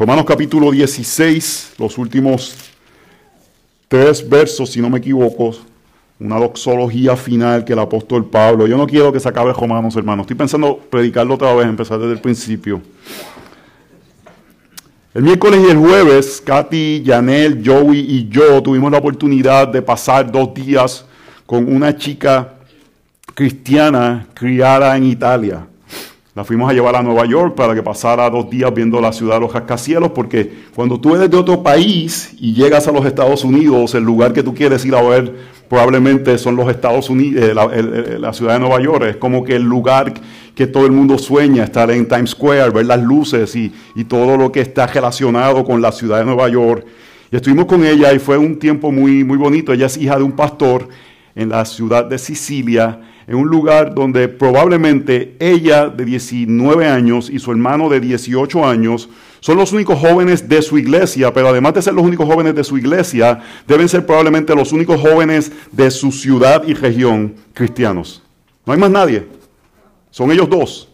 Romanos capítulo 16, los últimos tres versos, si no me equivoco, una doxología final que el apóstol Pablo. Yo no quiero que se acabe Romanos, hermanos. Estoy pensando predicarlo otra vez, empezar desde el principio. El miércoles y el jueves, Katy, Janel, Joey y yo tuvimos la oportunidad de pasar dos días con una chica cristiana criada en Italia. La fuimos a llevar a Nueva York para que pasara dos días viendo la ciudad de los rascacielos, porque cuando tú eres de otro país y llegas a los Estados Unidos, el lugar que tú quieres ir a ver probablemente son los Estados Unidos, eh, la, ciudad de Nueva York. Es como que el lugar que todo el mundo sueña, estar en Times Square, ver las luces y, y todo lo que está relacionado con la ciudad de Nueva York. Y estuvimos con ella y fue un tiempo muy, muy bonito. Ella es hija de un pastor en la ciudad de Sicilia en un lugar donde probablemente ella de 19 años y su hermano de 18 años son los únicos jóvenes de su iglesia, pero además de ser los únicos jóvenes de su iglesia, deben ser probablemente los únicos jóvenes de su ciudad y región cristianos. No hay más nadie. Son ellos dos.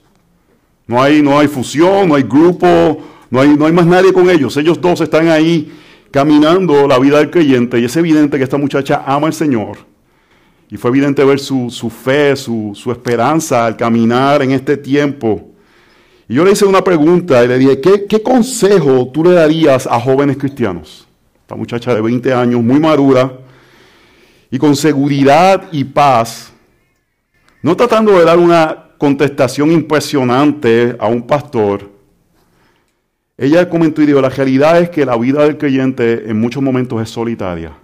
No hay, no hay fusión, no hay grupo, no hay, no hay más nadie con ellos. Ellos dos están ahí caminando la vida del creyente y es evidente que esta muchacha ama al Señor y fue evidente ver su, fe, su, esperanza al caminar en este tiempo. Y yo le hice una pregunta y le dije, ¿qué, ¿qué, consejo tú le darías a jóvenes cristianos? Esta muchacha de 20 años, muy madura, y con seguridad y paz, no tratando de dar una contestación impresionante a un pastor, ella comentó y dijo, la realidad es que la vida del creyente en muchos momentos es solitaria.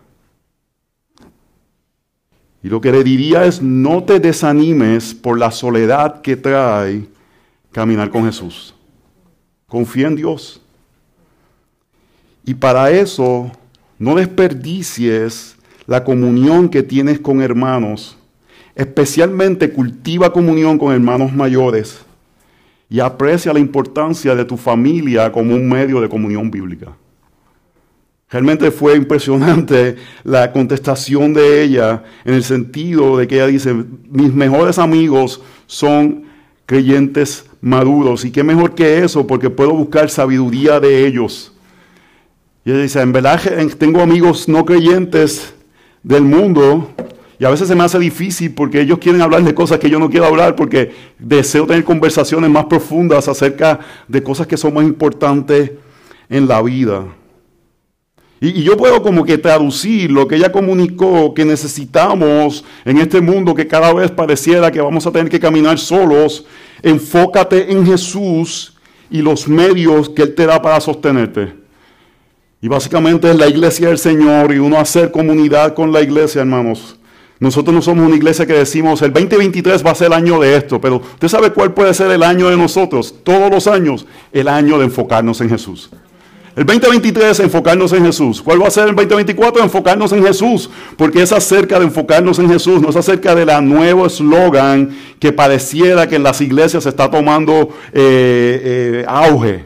Y lo que le diría es, no te desanimes por la soledad que trae caminar con Jesús. Confía en Dios. Y para eso, no desperdicies la comunión que tienes con hermanos. Especialmente cultiva comunión con hermanos mayores y aprecia la importancia de tu familia como un medio de comunión bíblica. Realmente fue impresionante la contestación de ella en el sentido de que ella dice, mis mejores amigos son creyentes maduros. ¿Y qué mejor que eso? Porque puedo buscar sabiduría de ellos. Y ella dice, en verdad tengo amigos no creyentes del mundo y a veces se me hace difícil porque ellos quieren hablar de cosas que yo no quiero hablar porque deseo tener conversaciones más profundas acerca de cosas que son más importantes en la vida. Y, yo puedo como que traducir lo que ella comunicó que necesitamos en este mundo que cada vez pareciera que vamos a tener que caminar solos. Enfócate en Jesús y los medios que Él te da para sostenerte. Y básicamente es la iglesia del Señor y uno hacer comunidad con la iglesia, hermanos. Nosotros no somos una iglesia que decimos el 2023 va a ser el año de esto, pero usted sabe cuál puede ser el año de nosotros, todos los años, el año de enfocarnos en Jesús. El 2023 enfocarnos en Jesús. ¿Cuál va a ser el 2024? Enfocarnos en Jesús. Porque es acerca de enfocarnos en Jesús, no es acerca de la nuevo eslogan que pareciera que en las iglesias se está tomando eh, eh, auge.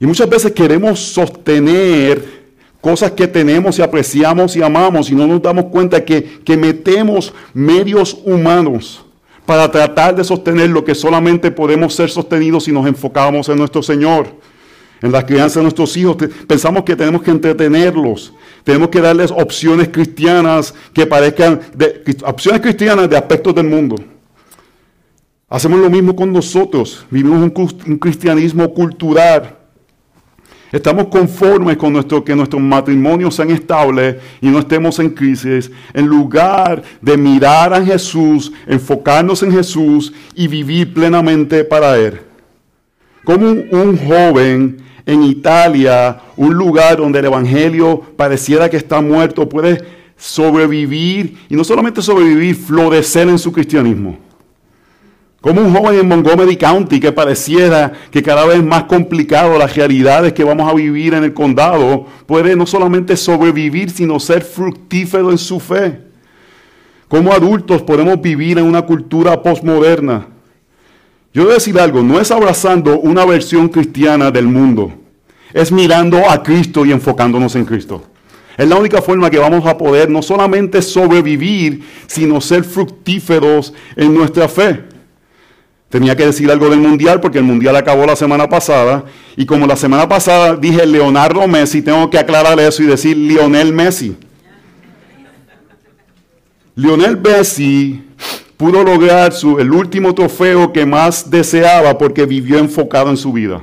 Y muchas veces queremos sostener cosas que tenemos y apreciamos y amamos y no nos damos cuenta que, que metemos medios humanos para tratar de sostener lo que solamente podemos ser sostenidos si nos enfocamos en nuestro Señor en la crianza de nuestros hijos. Pensamos que tenemos que entretenerlos, tenemos que darles opciones cristianas que parezcan, opciones cristianas de aspectos del mundo. Hacemos lo mismo con nosotros, vivimos un, cristianismo cultural. Estamos conformes con nuestro, que nuestros matrimonios sean estables y no estemos en crisis, en lugar de mirar a Jesús, enfocarnos en Jesús y vivir plenamente para Él. Como un joven en Italia, un lugar donde el Evangelio pareciera que está muerto, puede sobrevivir y no solamente sobrevivir, florecer en su cristianismo. Como un joven en Montgomery County que pareciera que cada vez más complicado las realidades que vamos a vivir en el condado, puede no solamente sobrevivir, sino ser fructífero en su fe. Como adultos podemos vivir en una cultura postmoderna yo voy decir algo, no es abrazando una versión cristiana del mundo, es mirando a Cristo y enfocándonos en Cristo. Es la única forma que vamos a poder no solamente sobrevivir, sino ser fructíferos en nuestra fe. Tenía que decir algo del mundial porque el mundial acabó la semana pasada. Y como la semana pasada dije Leonardo Messi, tengo que aclarar eso y decir Lionel Messi. Lionel Messi pudo lograr el último trofeo que más deseaba porque vivió enfocado en su vida.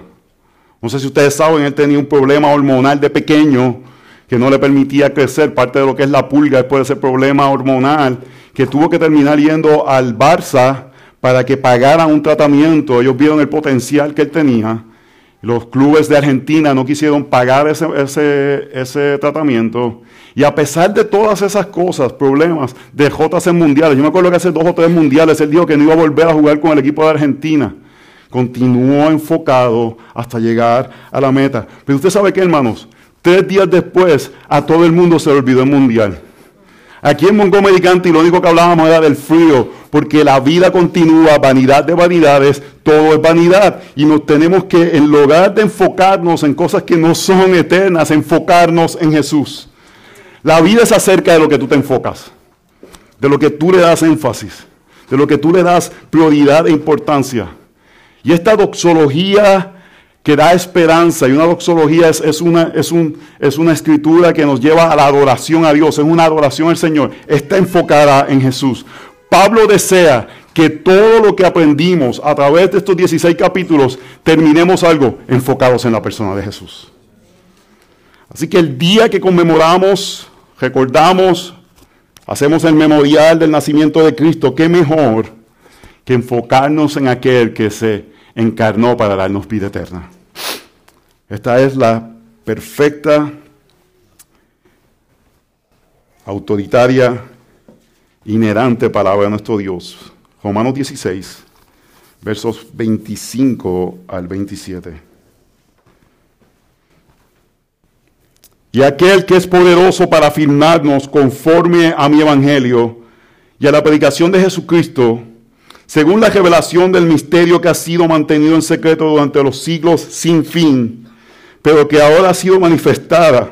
No sé si ustedes saben, él tenía un problema hormonal de pequeño que no le permitía crecer, parte de lo que es la pulga después de ese problema hormonal, que tuvo que terminar yendo al Barça para que pagaran un tratamiento. Ellos vieron el potencial que él tenía. Los clubes de Argentina no quisieron pagar ese, ese, tratamiento. Y a pesar de todas esas cosas, problemas, dejó de hacer mundiales. Yo me acuerdo que hace dos o tres mundiales él dijo que no iba a volver a jugar con el equipo de Argentina. Continuó enfocado hasta llegar a la meta. Pero usted sabe qué, hermanos, Tres días después, a todo el mundo se le olvidó el mundial. Aquí en Montgomery County lo único que hablábamos era del frío, porque la vida continúa, vanidad de vanidades, todo es vanidad. Y nos tenemos que, en lugar de enfocarnos en cosas que no son eternas, enfocarnos en Jesús. La vida es acerca de lo que tú te enfocas, de lo que tú le das énfasis, de lo que tú le das prioridad e importancia. Y esta doxología que da esperanza y una doxología es, una, es, un, es una escritura que nos lleva a la adoración a Dios, es una adoración al Señor, está enfocada en Jesús. Pablo desea que todo lo que aprendimos a través de estos 16 capítulos terminemos algo enfocados en la persona de Jesús. Así que el día que conmemoramos, recordamos, hacemos el memorial del nacimiento de Cristo, qué mejor que enfocarnos en aquel que se encarnó para darnos vida eterna. Esta es la perfecta, autoritaria, inherente palabra de nuestro Dios. Romanos 16, versos 25 al 27. Y aquel que es poderoso para afirmarnos conforme a mi evangelio y a la predicación de Jesucristo, según la revelación del misterio que ha sido mantenido en secreto durante los siglos sin fin pero que ahora ha sido manifestada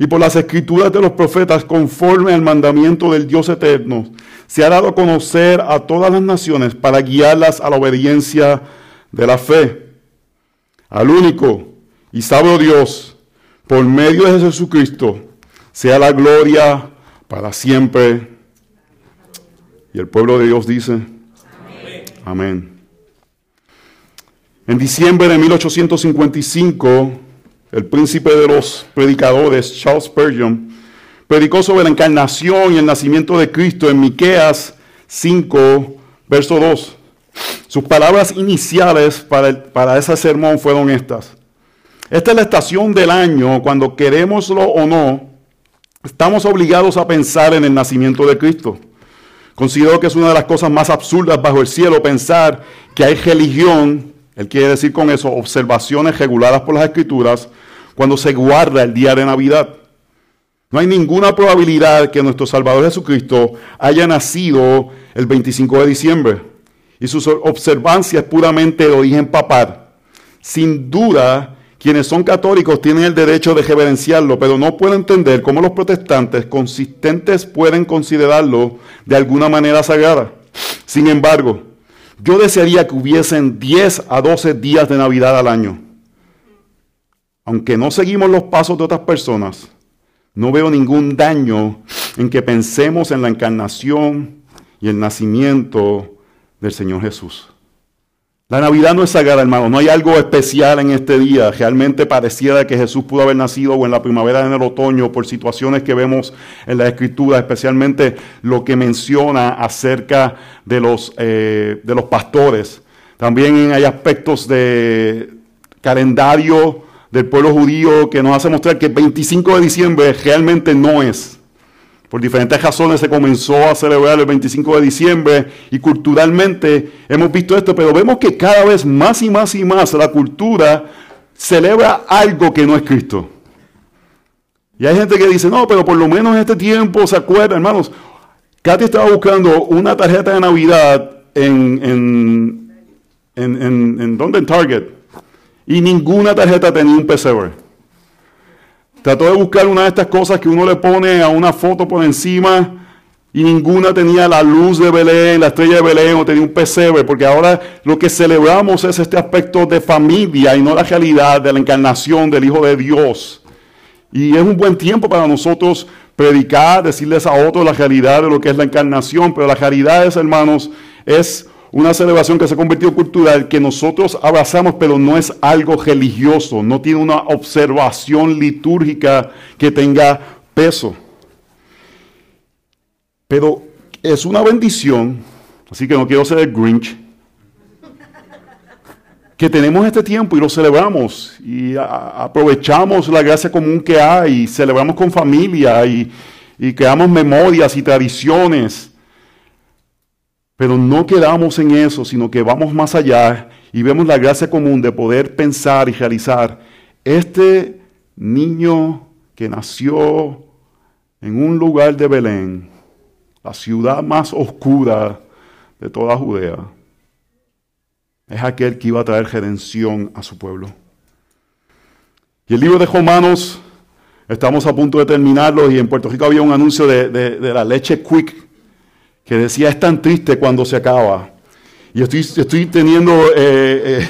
y por las escrituras de los profetas conforme al mandamiento del Dios eterno, se ha dado a conocer a todas las naciones para guiarlas a la obediencia de la fe. Al único y sabio Dios, por medio de Jesucristo, sea la gloria para siempre. Y el pueblo de Dios dice, amén. amén. En diciembre de 1855, el príncipe de los predicadores, Charles Spurgeon, predicó sobre la encarnación y el nacimiento de Cristo en Miqueas 5, verso 2. Sus palabras iniciales para, para ese sermón fueron estas. Esta es la estación del año cuando queremoslo o no, estamos obligados a pensar en el nacimiento de Cristo. Considero que es una de las cosas más absurdas bajo el cielo pensar que hay religión, él quiere decir con eso observaciones reguladas por las escrituras, cuando se guarda el día de Navidad. No hay ninguna probabilidad que nuestro Salvador Jesucristo haya nacido el 25 de diciembre. Y su observancia es puramente de origen papal. Sin duda, quienes son católicos tienen el derecho de reverenciarlo, pero no puedo entender cómo los protestantes consistentes pueden considerarlo de alguna manera sagrada. Sin embargo, yo desearía que hubiesen 10 a 12 días de Navidad al año aunque no seguimos los pasos de otras personas, no veo ningún daño en que pensemos en la encarnación y el nacimiento del Señor Jesús. La Navidad no es sagrada, hermano. No hay algo especial en este día. Realmente pareciera que Jesús pudo haber nacido o en la primavera en el otoño por situaciones que vemos en la Escritura, especialmente lo que menciona acerca de los, eh, de los pastores. También hay aspectos de calendario del pueblo judío que nos hace mostrar que el 25 de diciembre realmente no es. Por diferentes razones se comenzó a celebrar el 25 de diciembre y culturalmente hemos visto esto, pero vemos que cada vez más y más y más la cultura celebra algo que no es Cristo. Y hay gente que dice, no, pero por lo menos en este tiempo se acuerda, hermanos. Katy estaba buscando una tarjeta de Navidad en, en, en, en, ¿dónde? En Target. Y ninguna tarjeta tenía un pesebre. Trató de buscar una de estas cosas que uno le pone a una foto por encima y ninguna tenía la luz de Belén, la estrella de Belén o tenía un pesebre, porque ahora lo que celebramos es este aspecto de familia y no la realidad de la encarnación del Hijo de Dios. Y es un buen tiempo para nosotros predicar, decirles a otros la realidad de lo que es la encarnación, pero la realidad es, hermanos, es una celebración que se en cultural, que nosotros abrazamos, pero no es algo religioso, no tiene una observación litúrgica que tenga peso. Pero es una bendición, así que no quiero ser el Grinch, que tenemos este tiempo y lo celebramos y aprovechamos la gracia común que hay, y celebramos con familia y, y creamos memorias y tradiciones. Pero no quedamos en eso, sino que vamos más allá y vemos la gracia común de poder pensar y realizar este niño que nació en un lugar de Belén, la ciudad más oscura de toda Judea, es aquel que iba a traer redención a su pueblo. Y el libro de Romanos, estamos a punto de terminarlo y en Puerto Rico había un anuncio de, la leche quick que decía es tan triste cuando se acaba. Y estoy, estoy teniendo eh, eh,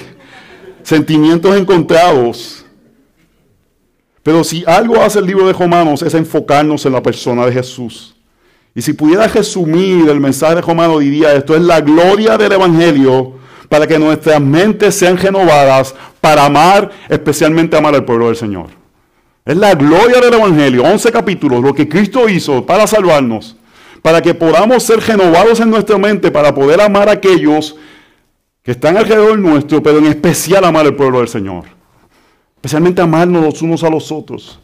sentimientos encontrados. Pero si algo hace el libro de Romanos es enfocarnos en la persona de Jesús. Y si pudiera resumir el mensaje de Romano, diría esto es la gloria del Evangelio para que nuestras mentes sean renovadas para amar, especialmente amar al pueblo del Señor. Es la gloria del Evangelio, 11 capítulos, lo que Cristo hizo para salvarnos, para que podamos ser renovados en nuestra mente, para poder amar a aquellos que están alrededor nuestro, pero en especial amar al pueblo del Señor. Especialmente amarnos los unos a los otros.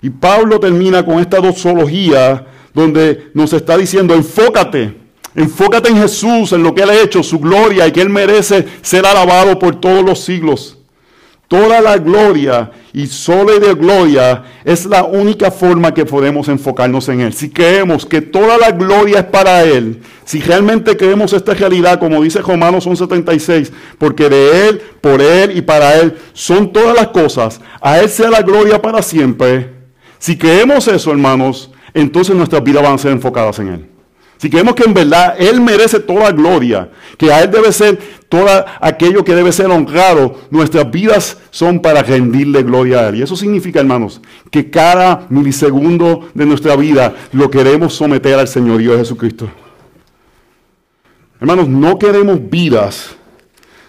Y Pablo termina con esta doxología donde nos está diciendo, enfócate, enfócate en Jesús, en lo que Él ha hecho, su gloria y que Él merece ser alabado por todos los siglos. Toda la gloria y solo de gloria es la única forma que podemos enfocarnos en Él. Si creemos que toda la gloria es para Él, si realmente creemos esta realidad, como dice Romanos 11:76, porque de Él, por Él y para Él son todas las cosas, a Él sea la gloria para siempre. Si creemos eso, hermanos, entonces nuestras vidas van a ser enfocadas en Él. Si creemos que en verdad Él merece toda gloria, que a Él debe ser todo aquello que debe ser honrado, nuestras vidas son para rendirle gloria a Él. Y eso significa, hermanos, que cada milisegundo de nuestra vida lo queremos someter al Señorío de Jesucristo. Hermanos, no queremos vidas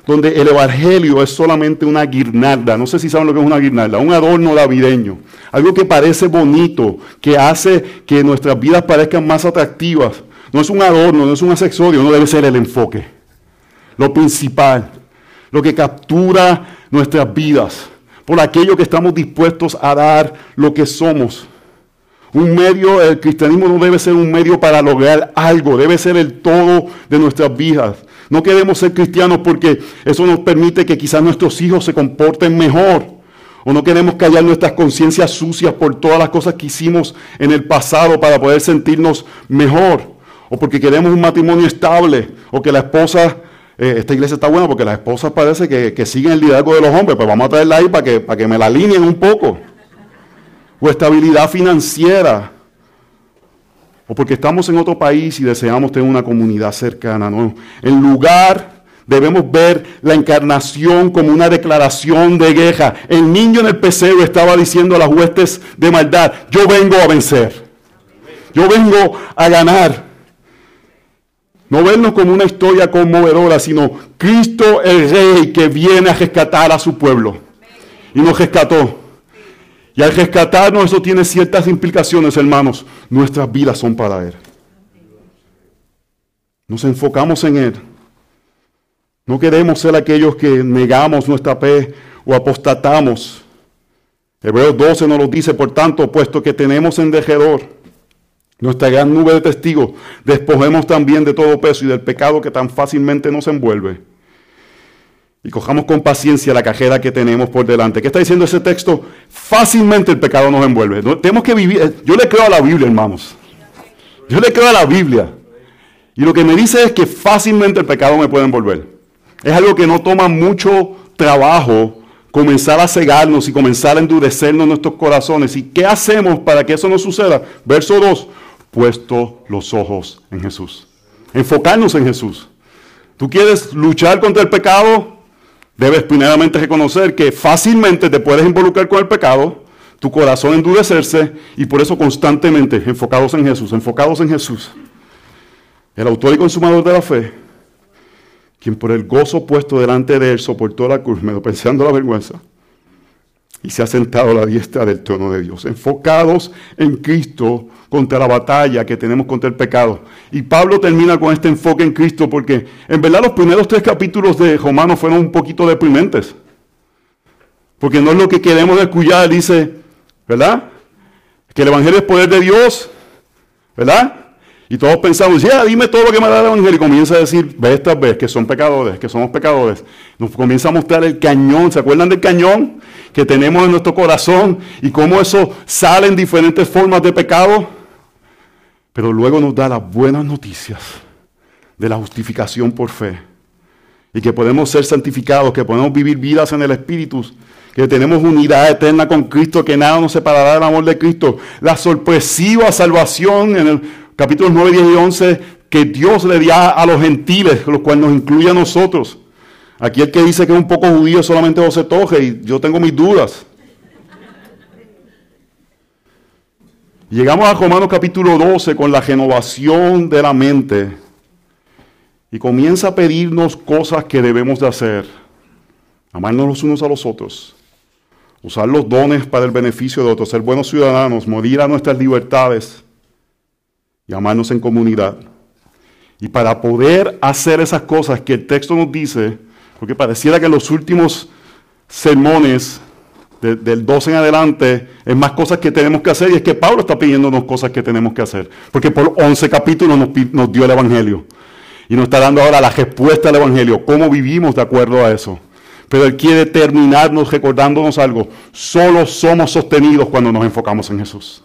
donde el Evangelio es solamente una guirnalda. No sé si saben lo que es una guirnalda, un adorno navideño. Algo que parece bonito, que hace que nuestras vidas parezcan más atractivas. No es un adorno, no es un accesorio, no debe ser el enfoque. Lo principal, lo que captura nuestras vidas, por aquello que estamos dispuestos a dar lo que somos. Un medio, el cristianismo no debe ser un medio para lograr algo, debe ser el todo de nuestras vidas. No queremos ser cristianos porque eso nos permite que quizás nuestros hijos se comporten mejor. O no queremos callar nuestras conciencias sucias por todas las cosas que hicimos en el pasado para poder sentirnos mejor. O porque queremos un matrimonio estable. O que la esposa, eh, esta iglesia está buena porque las esposas parece que, siguen el liderazgo de los hombres. Pues vamos a traerla ahí para que, me la alineen un poco. O estabilidad financiera o porque estamos en otro país y deseamos tener una comunidad cercana. No. En lugar debemos ver la encarnación como una declaración de guerra. El niño en el pesebre estaba diciendo a las huestes de maldad, yo vengo a vencer. Yo vengo a ganar. No vernos como una historia conmovedora, sino Cristo el Rey que viene a rescatar a su pueblo. Y nos rescató. Y al rescatarnos eso tiene ciertas implicaciones, hermanos. Nuestras vidas son para Él. Nos enfocamos en Él. No queremos ser aquellos que negamos nuestra fe o apostatamos. Hebreos 12 nos lo dice, por tanto, puesto que tenemos en dejedor nuestra gran nube de testigos, despojemos también de todo peso y del pecado que tan fácilmente nos envuelve y cojamos con paciencia la cajera que tenemos por delante. ¿Qué está diciendo ese texto? Fácilmente el pecado nos envuelve. Tenemos que vivir. Eh, yo le creo a la Biblia, hermanos. Yo le creo a la Biblia. Y lo que me dice es que fácilmente el pecado me puede envolver. Es algo que no toma mucho trabajo comenzar a cegarnos y comenzar a endurecernos nuestros corazones. ¿Y qué hacemos para que eso no suceda? Verso 2. Puesto los ojos en Jesús. Enfocarnos en Jesús. ¿Tú quieres luchar contra el pecado? Debes primeramente reconocer que fácilmente te puedes involucrar con el pecado, tu corazón endurecerse y por eso constantemente enfocados en Jesús, enfocados en Jesús. El autor y consumador de la fe, quien por el gozo puesto delante de él soportó la cruz, pensando la vergüenza, y se ha sentado a la diestra del trono de Dios, enfocados en Cristo contra la batalla que tenemos contra el pecado. Y Pablo termina con este enfoque en Cristo porque en verdad los primeros tres capítulos de Romanos fueron un poquito deprimentes. Porque no es lo que queremos escuchar, dice, ¿verdad? Que el Evangelio es poder de Dios, ¿verdad? Y todos pensamos, ya, dime todo lo que me da el Evangelio. Y comienza a decir, ve estas veces que son pecadores, que somos pecadores. Nos comienza a mostrar el cañón. ¿Se acuerdan del cañón que tenemos en nuestro corazón? Y cómo eso sale en diferentes formas de pecado. Pero luego nos da las buenas noticias de la justificación por fe. Y que podemos ser santificados, que podemos vivir vidas en el Espíritu que tenemos unidad eterna con Cristo, que nada nos separará del amor de Cristo. La sorpresiva salvación en el capítulos 9, 10 y 11, que Dios le dio a los gentiles, los cuales nos incluye a nosotros. Aquí el que dice que es un poco judío solamente José Toje, y yo tengo mis dudas. Llegamos a Romanos capítulo 12 con la renovación de la mente y comienza a pedirnos cosas que debemos de hacer. Amarnos los unos a los otros, usar los dones para el beneficio de otros, ser buenos ciudadanos, morir a nuestras libertades y amarnos en comunidad. Y para poder hacer esas cosas que el texto nos dice, porque pareciera que los últimos sermones del 12 en adelante es más cosas que tenemos que hacer y es que Pablo está pidiéndonos cosas que tenemos que hacer, porque por 11 capítulos nos, nos dio el Evangelio y nos está dando ahora la respuesta al Evangelio, cómo vivimos de acuerdo a eso. Pero Él quiere terminarnos recordándonos algo, solo somos sostenidos cuando nos enfocamos en Jesús.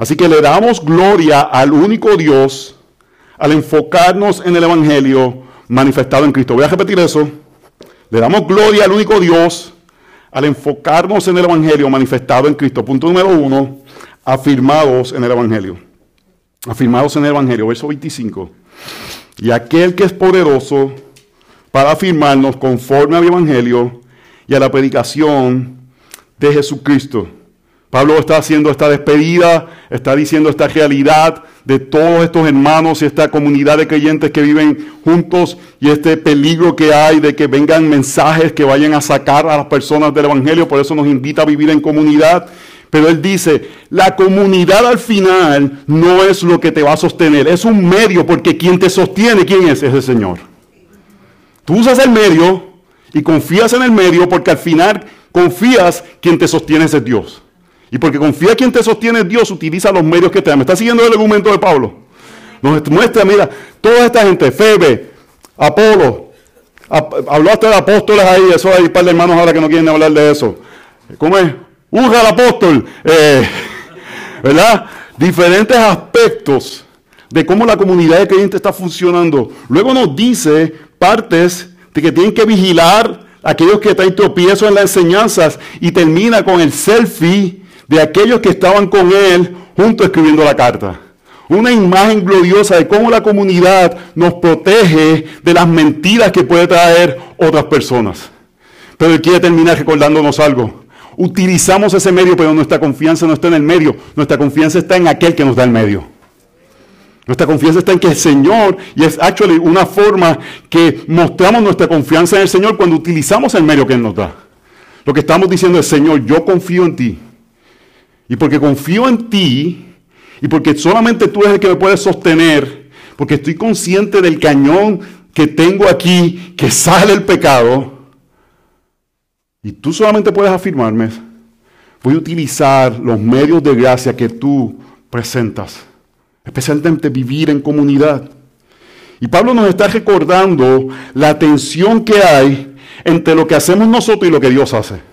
Así que le damos gloria al único Dios al enfocarnos en el Evangelio manifestado en Cristo. Voy a repetir eso. Le damos gloria al único Dios al enfocarnos en el Evangelio manifestado en Cristo. Punto número uno, afirmados en el Evangelio. Afirmados en el Evangelio, verso 25. Y aquel que es poderoso para afirmarnos conforme al Evangelio y a la predicación de Jesucristo Pablo está haciendo esta despedida, está diciendo esta realidad de todos estos hermanos y esta comunidad de creyentes que viven juntos y este peligro que hay de que vengan mensajes que vayan a sacar a las personas del Evangelio. Por eso nos invita a vivir en comunidad. Pero él dice, la comunidad al final no es lo que te va a sostener, es un medio porque quien te sostiene, ¿quién es? Es el Señor. Tú usas el medio y confías en el medio porque al final confías quien te sostiene es Dios. Y porque confía en quien te sostiene Dios, utiliza los medios que te da. ¿Me está siguiendo el argumento de Pablo? Nos muestra, mira, toda esta gente, Febe, Apolo, habló hasta de apóstoles ahí, eso hay un par de hermanos ahora que no quieren hablar de eso. ¿Cómo es? Uja el apóstol, eh, ¿verdad? Diferentes aspectos de cómo la comunidad de creyentes está funcionando. Luego nos dice partes de que tienen que vigilar aquellos que traen tropiezo en las enseñanzas y termina con el selfie de aquellos que estaban con él junto escribiendo la carta. Una imagen gloriosa de cómo la comunidad nos protege de las mentiras que puede traer otras personas. Pero él quiere terminar recordándonos algo. Utilizamos ese medio, pero nuestra confianza no está en el medio. Nuestra confianza está en aquel que nos da el medio. Nuestra confianza está en que el Señor, y es actually una forma que mostramos nuestra confianza en el Señor cuando utilizamos el medio que Él nos da. Lo que estamos diciendo es, Señor, yo confío en ti. Y porque confío en ti y porque solamente tú eres el que me puedes sostener, porque estoy consciente del cañón que tengo aquí, que sale el pecado, y tú solamente puedes afirmarme, voy a utilizar los medios de gracia que tú presentas, especialmente vivir en comunidad. Y Pablo nos está recordando la tensión que hay entre lo que hacemos nosotros y lo que Dios hace.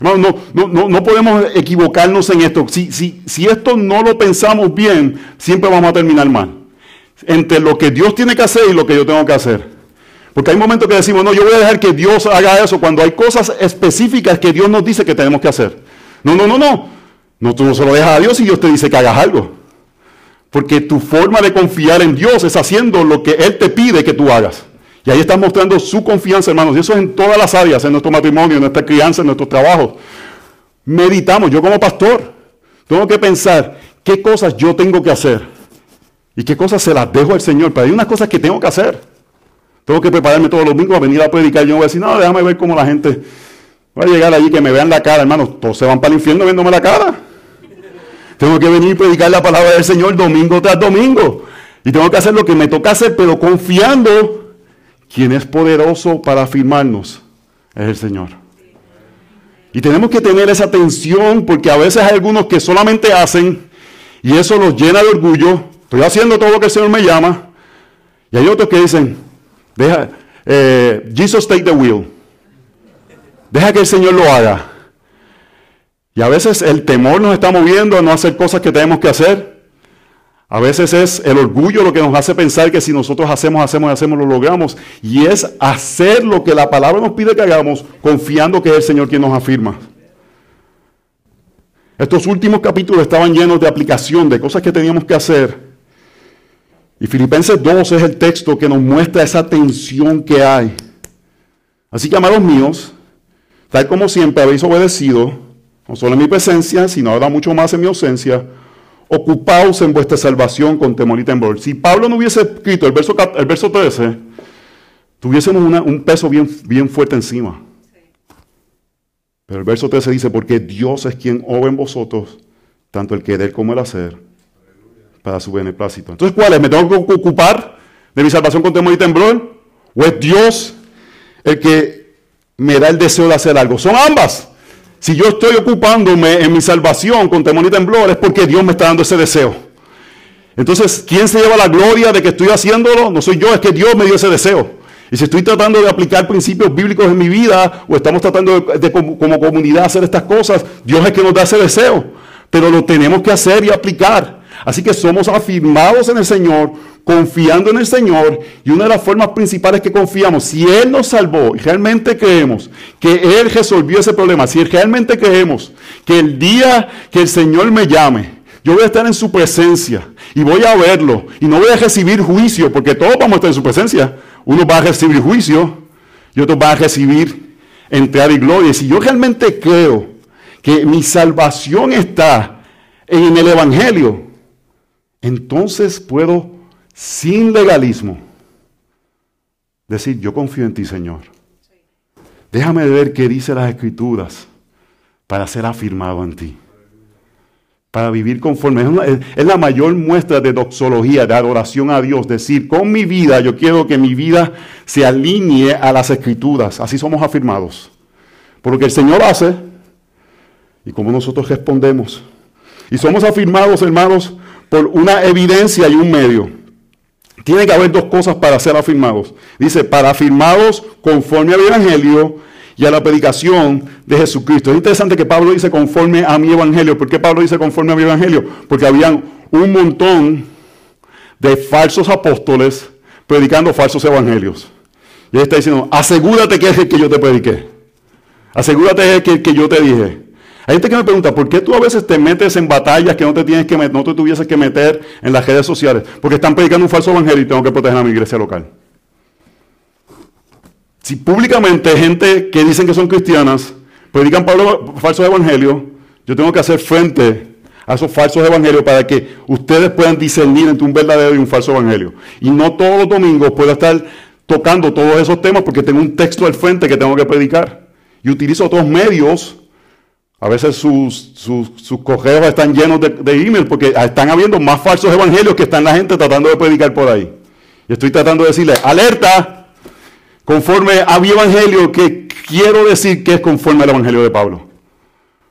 No, no, no, podemos equivocarnos en esto. Si, si, si esto no lo pensamos bien, siempre vamos a terminar mal. Entre lo que Dios tiene que hacer y lo que yo tengo que hacer. Porque hay momentos que decimos, no, yo voy a dejar que Dios haga eso cuando hay cosas específicas que Dios nos dice que tenemos que hacer. No, no, no, no. No, tú no se lo dejas a Dios y Dios te dice que hagas algo. Porque tu forma de confiar en Dios es haciendo lo que Él te pide que tú hagas. Y ahí estás mostrando su confianza, hermanos. Y eso es en todas las áreas, en nuestro matrimonio, en nuestra crianza, en nuestro trabajo. Meditamos. Yo como pastor tengo que pensar qué cosas yo tengo que hacer. Y qué cosas se las dejo al Señor. Pero hay unas cosas que tengo que hacer. Tengo que prepararme todos los domingos a venir a predicar. Yo voy a decir, no, déjame ver cómo la gente va a llegar allí, que me vean la cara, hermanos. Todos se van para el infierno viéndome la cara. Tengo que venir y predicar la palabra del Señor domingo tras domingo. Y tengo que hacer lo que me toca hacer, pero confiando quien es poderoso para afirmarnos es el Señor. Y tenemos que tener esa atención porque a veces hay algunos que solamente hacen y eso los llena de orgullo. Estoy haciendo todo lo que el Señor me llama. Y hay otros que dicen, deja, eh, Jesus take the wheel. Deja que el Señor lo haga. Y a veces el temor nos está moviendo a no hacer cosas que tenemos que hacer. A veces es el orgullo lo que nos hace pensar que si nosotros hacemos, hacemos, hacemos, lo logramos. Y es hacer lo que la palabra nos pide que hagamos, confiando que es el Señor quien nos afirma. Estos últimos capítulos estaban llenos de aplicación, de cosas que teníamos que hacer. Y Filipenses 2 es el texto que nos muestra esa tensión que hay. Así que, amados míos, tal como siempre habéis obedecido, no solo en mi presencia, sino ahora mucho más en mi ausencia, ocupaos en vuestra salvación con temor y temblor. Si Pablo no hubiese escrito el verso, el verso 13, tuviésemos un peso bien, bien fuerte encima. Pero el verso 13 dice, porque Dios es quien obra en vosotros, tanto el querer como el hacer, para su beneplácito. Entonces, ¿cuál es? ¿Me tengo que ocupar de mi salvación con temor y temblor? ¿O es Dios el que me da el deseo de hacer algo? Son ambas. Si yo estoy ocupándome en mi salvación con temor y temblor, es porque Dios me está dando ese deseo. Entonces, ¿quién se lleva la gloria de que estoy haciéndolo? No soy yo, es que Dios me dio ese deseo. Y si estoy tratando de aplicar principios bíblicos en mi vida, o estamos tratando de, como, como comunidad hacer estas cosas, Dios es que nos da ese deseo. Pero lo tenemos que hacer y aplicar. Así que somos afirmados en el Señor, confiando en el Señor. Y una de las formas principales que confiamos, si Él nos salvó y realmente creemos que Él resolvió ese problema, si realmente creemos que el día que el Señor me llame, yo voy a estar en su presencia y voy a verlo y no voy a recibir juicio, porque todos vamos a estar en su presencia. Uno va a recibir juicio y otro va a recibir entrar y gloria. Si yo realmente creo que mi salvación está en el Evangelio, entonces puedo, sin legalismo, decir, yo confío en ti, Señor. Déjame ver qué dice las Escrituras para ser afirmado en ti. Para vivir conforme. Es, la mayor muestra de doxología, de adoración a Dios. Decir, con mi vida, yo quiero que mi vida se alinee a las Escrituras. Así somos afirmados. Por lo que el Señor hace y cómo nosotros respondemos. Y somos afirmados, hermanos, por una evidencia y un medio. Tiene que haber dos cosas para ser afirmados. Dice, para afirmados conforme al Evangelio y a la predicación de Jesucristo. Es interesante que Pablo dice conforme a mi Evangelio. ¿Por qué Pablo dice conforme a mi Evangelio? Porque habían un montón de falsos apóstoles predicando falsos evangelios. Y él está diciendo, asegúrate que es el que yo te prediqué. Asegúrate que es el que yo te dije. Hay gente que me pregunta, ¿por qué tú a veces te metes en batallas que no te tienes que no te tuvieses que meter en las redes sociales? Porque están predicando un falso evangelio y tengo que proteger a mi iglesia local. Si públicamente gente que dicen que son cristianas predican falsos evangelios, yo tengo que hacer frente a esos falsos evangelios para que ustedes puedan discernir entre un verdadero y un falso evangelio. Y no todos los domingos puedo estar tocando todos esos temas porque tengo un texto al frente que tengo que predicar. Y utilizo otros medios a veces sus, sus, correos están llenos de, de porque están habiendo más falsos evangelios que están la gente tratando de predicar por ahí. Y estoy tratando de decirle, alerta, conforme a mi evangelio, que quiero decir que es conforme al evangelio de Pablo.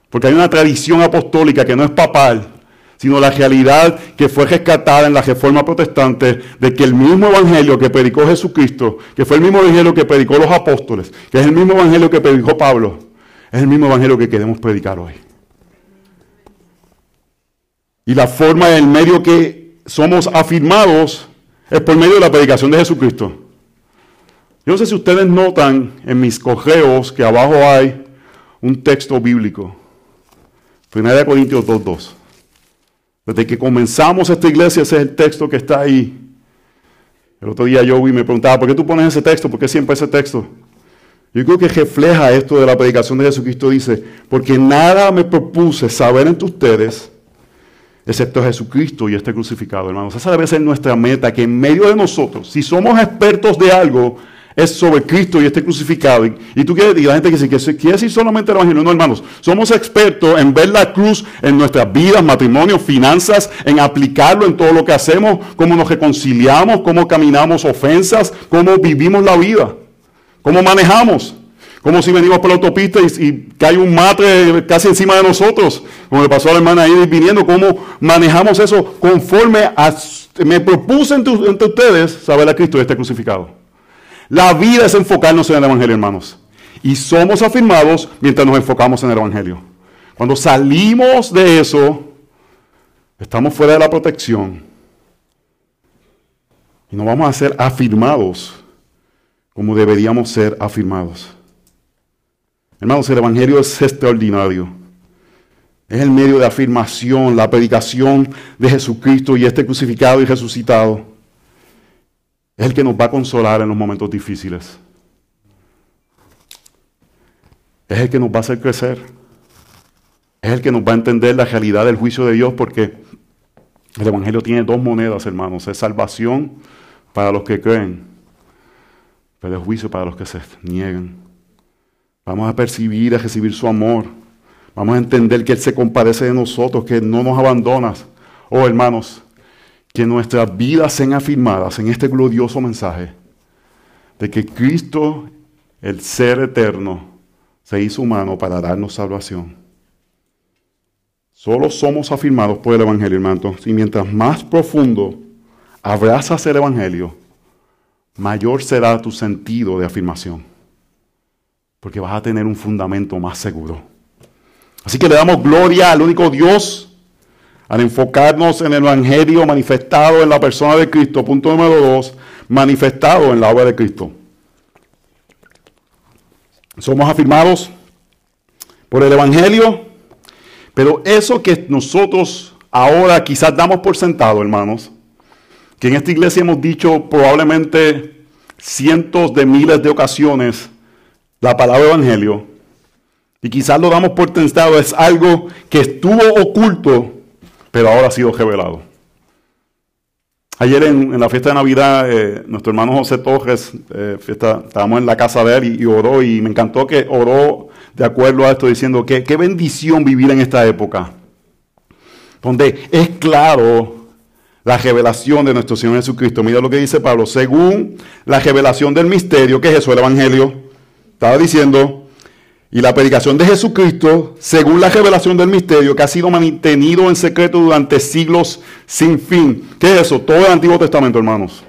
Porque hay una tradición apostólica que no es papal, sino la realidad que fue rescatada en la reforma protestante de que el mismo evangelio que predicó Jesucristo, que fue el mismo evangelio que predicó los apóstoles, que es el mismo evangelio que predicó Pablo, es el mismo evangelio que queremos predicar hoy. Y la forma, el medio que somos afirmados es por medio de la predicación de Jesucristo. Yo no sé si ustedes notan en mis correos que abajo hay un texto bíblico. 1 Corintios 2.2. Desde que comenzamos esta iglesia, ese es el texto que está ahí. El otro día yo y me preguntaba, ¿por qué tú pones ese texto? ¿Por qué siempre ese texto? Yo creo que refleja esto de la predicación de Jesucristo. Dice, porque nada me propuse saber entre ustedes, excepto Jesucristo y este crucificado, hermanos. Esa debe ser nuestra meta, que en medio de nosotros, si somos expertos de algo, es sobre Cristo y este crucificado. Y, tú quieres, y la que dice que quiere decir solamente el Evangelio. No, hermanos, somos expertos en ver la cruz en nuestras vidas, matrimonio, finanzas, en aplicarlo en todo lo que hacemos, cómo nos reconciliamos, cómo caminamos ofensas, cómo vivimos la vida, cómo manejamos. Como si venimos por la autopista y, cae un matre casi encima de nosotros, como le pasó a la hermana ahí viniendo, cómo manejamos eso conforme. Me propuse entre, entre ustedes saber a Cristo y este crucificado. La vida es enfocarnos en el Evangelio, hermanos. Y somos afirmados mientras nos enfocamos en el Evangelio. Cuando salimos de eso, estamos fuera de la protección. Y no vamos a ser afirmados como deberíamos ser afirmados. Hermanos, el Evangelio es extraordinario. Es el medio de afirmación, la predicación de Jesucristo y este crucificado y resucitado. Es el que nos va a consolar en los momentos difíciles. Es el que nos va a hacer crecer. Es el que nos va a entender la realidad del juicio de Dios porque el Evangelio tiene dos monedas, hermanos. Es salvación para los que creen, pero es juicio para los que se niegan. Vamos a percibir, a recibir su amor. Vamos a entender que Él se compadece de nosotros, que no nos abandona. Oh, hermanos, que nuestras vidas sean afirmadas en este glorioso mensaje de que Cristo, el ser eterno, se hizo humano para darnos salvación. Solo somos afirmados por el Evangelio, hermanos. Y mientras más profundo abrazas el Evangelio, mayor será tu sentido de afirmación. Porque vas a tener un fundamento más seguro. Así que le damos gloria al único Dios al enfocarnos en el Evangelio manifestado en la persona de Cristo, punto número dos, manifestado en la obra de Cristo. Somos afirmados por el Evangelio, pero eso que nosotros ahora quizás damos por sentado, hermanos, que en esta iglesia hemos dicho probablemente cientos de miles de ocasiones la palabra Evangelio, y quizás lo damos por sentado, es algo que estuvo oculto pero ahora ha sido revelado. Ayer en, la fiesta de Navidad, eh, nuestro hermano José Torres, eh, estábamos en la casa de él y, oró y me encantó que oró de acuerdo a esto diciendo que qué bendición vivir en esta época, donde es claro la revelación de nuestro Señor Jesucristo. Mira lo que dice Pablo, según la revelación del misterio, que es eso, el Evangelio, estaba diciendo, y la predicación de Jesucristo, según la revelación del misterio, que ha sido mantenido en secreto durante siglos sin fin. ¿Qué es eso? Todo el Antiguo Testamento, hermanos.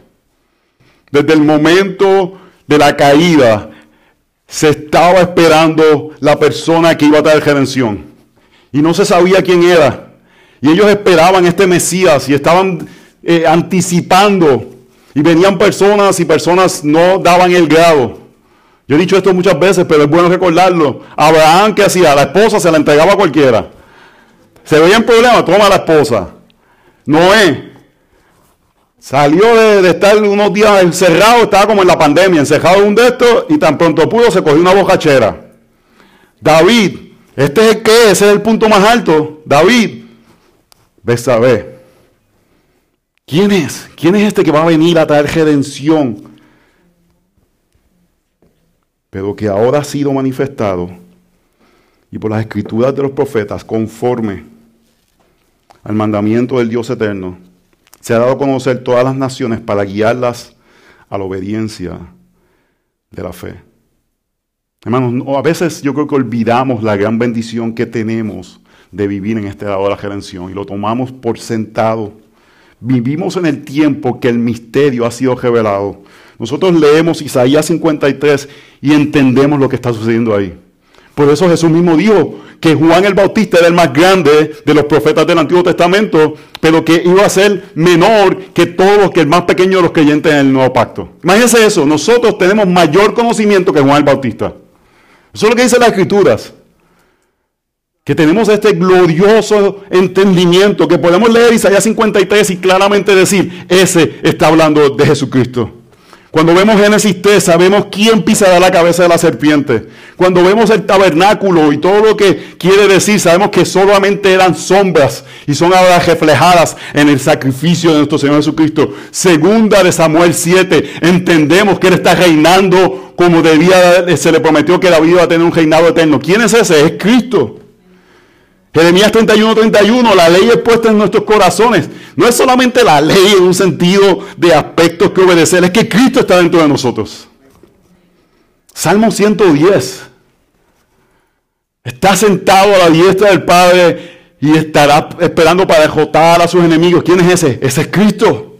Desde el momento de la caída, se estaba esperando la persona que iba a traer redención. Y no se sabía quién era. Y ellos esperaban este Mesías y estaban eh, anticipando. Y venían personas y personas no daban el grado. Yo he dicho esto muchas veces, pero es bueno recordarlo. Abraham, ¿qué hacía? La esposa se la entregaba a cualquiera. Se veía en problema, toma a la esposa. Noé salió de, estar unos días encerrado, estaba como en la pandemia, encerrado en un de estos, y tan pronto pudo se cogió una bocachera. David, este es el que, ese es el punto más alto. David, saber. ¿Quién es? ¿Quién es este que va a venir a traer redención? pero que ahora ha sido manifestado y por las escrituras de los profetas conforme al mandamiento del Dios eterno, se ha dado a conocer todas las naciones para guiarlas a la obediencia de la fe. Hermanos, a veces yo creo que olvidamos la gran bendición que tenemos de vivir en este lado de la redención y lo tomamos por sentado. Vivimos en el tiempo que el misterio ha sido revelado. Nosotros leemos Isaías 53 y entendemos lo que está sucediendo ahí. Por eso Jesús mismo dijo que Juan el Bautista era el más grande de los profetas del Antiguo Testamento, pero que iba a ser menor que todos, que el más pequeño de los creyentes en el Nuevo Pacto. Imagínense eso, nosotros tenemos mayor conocimiento que Juan el Bautista. Eso es lo que dicen las Escrituras. Que tenemos este glorioso entendimiento, que podemos leer Isaías 53 y claramente decir, ese está hablando de Jesucristo. Cuando vemos Génesis 3, sabemos quién pisará la cabeza de la serpiente. Cuando vemos el tabernáculo y todo lo que quiere decir, sabemos que solamente eran sombras y son ahora reflejadas en el sacrificio de nuestro Señor Jesucristo. Segunda de Samuel 7, entendemos que Él está reinando como debía, se le prometió que David iba a tener un reinado eterno. ¿Quién es ese? Es Cristo. Jeremías 31, 31, la ley es puesta en nuestros corazones. No es solamente la ley en un sentido de aspectos que obedecer, es que Cristo está dentro de nosotros. Salmo 110. Está sentado a la diestra del Padre y estará esperando para derrotar a sus enemigos. ¿Quién es ese? Ese es Cristo.